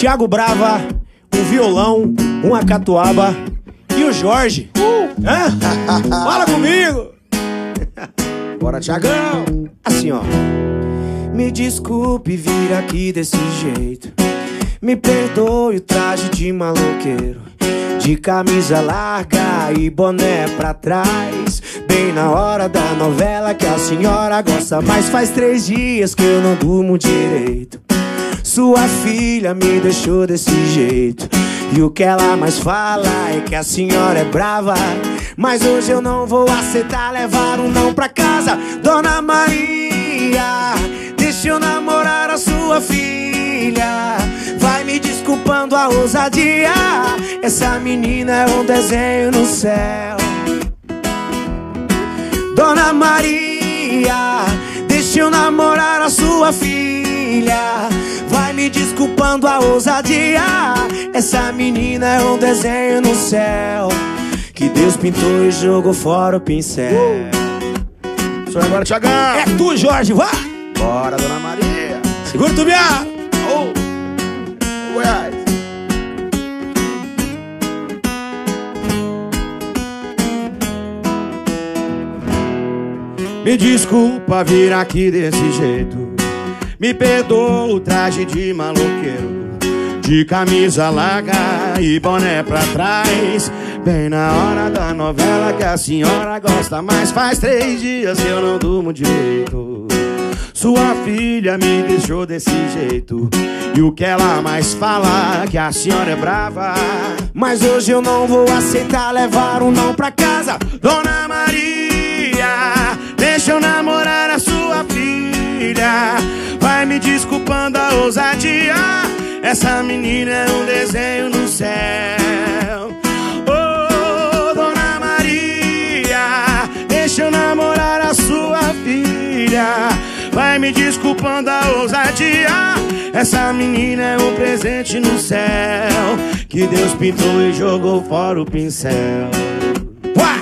Tiago Brava, um violão, uma catuaba e o Jorge. Hã? Fala comigo! Bora, Tiagão! Assim, ó. Me desculpe vir aqui desse jeito. Me perdoe o traje de maloqueiro. De camisa larga e boné pra trás. Bem na hora da novela que a senhora gosta. Mas faz três dias que eu não durmo direito. Sua filha me deixou desse jeito. E o que ela mais fala é que a senhora é brava. Mas hoje eu não vou aceitar levar um não pra casa. Dona Maria, deixa eu namorar a sua filha. Vai me desculpando a ousadia. Essa menina é um desenho no céu. Dona Maria, deixa eu namorar a sua filha. Desculpando a ousadia. Essa menina é um desenho no céu. Que Deus pintou e jogou fora o pincel. Sou agora, Tiagão! É tu, Jorge, vá! Bora, Dona Maria! Segura tu, minha! Ô! Goiás! Me desculpa vir aqui desse jeito. Me perdoa o traje de maloqueiro. De camisa larga e boné pra trás. Bem na hora da novela que a senhora gosta. Mas faz três dias que eu não durmo direito. Sua filha me deixou desse jeito. E o que ela mais fala que a senhora é brava. Mas hoje eu não vou aceitar levar um não pra casa. Dona Maria, deixa eu namorar a sua filha. Vai me desculpando a ousadia. Essa menina é um desenho no céu. Oh, Dona Maria, deixa eu namorar a sua filha. Vai me desculpando a ousadia. Essa menina é um presente no céu. Que Deus pintou e jogou fora o pincel. Uá!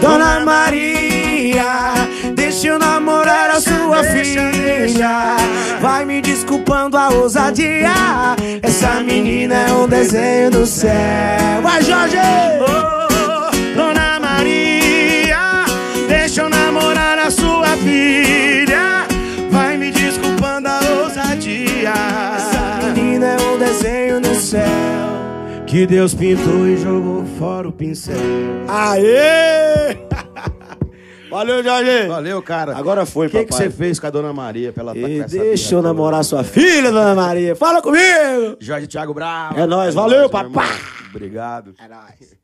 Dona Maria, deixa eu ousadia. Essa menina é um desenho do céu. Vai, Jorge! Oh, Dona Maria, deixa eu namorar a sua filha. Vai me desculpando a ousadia. Essa menina é um desenho no céu. Que Deus pintou e jogou fora o pincel. Aê! Valeu, Jorge! Valeu, cara. Agora foi, O que, papai. que você fez com a Dona Maria pra ela tá deixa eu toda? namorar sua filha, Dona Maria. Fala comigo! Jorge Thiago Bravo. É nóis, valeu, meu papai. Obrigado. É nóis.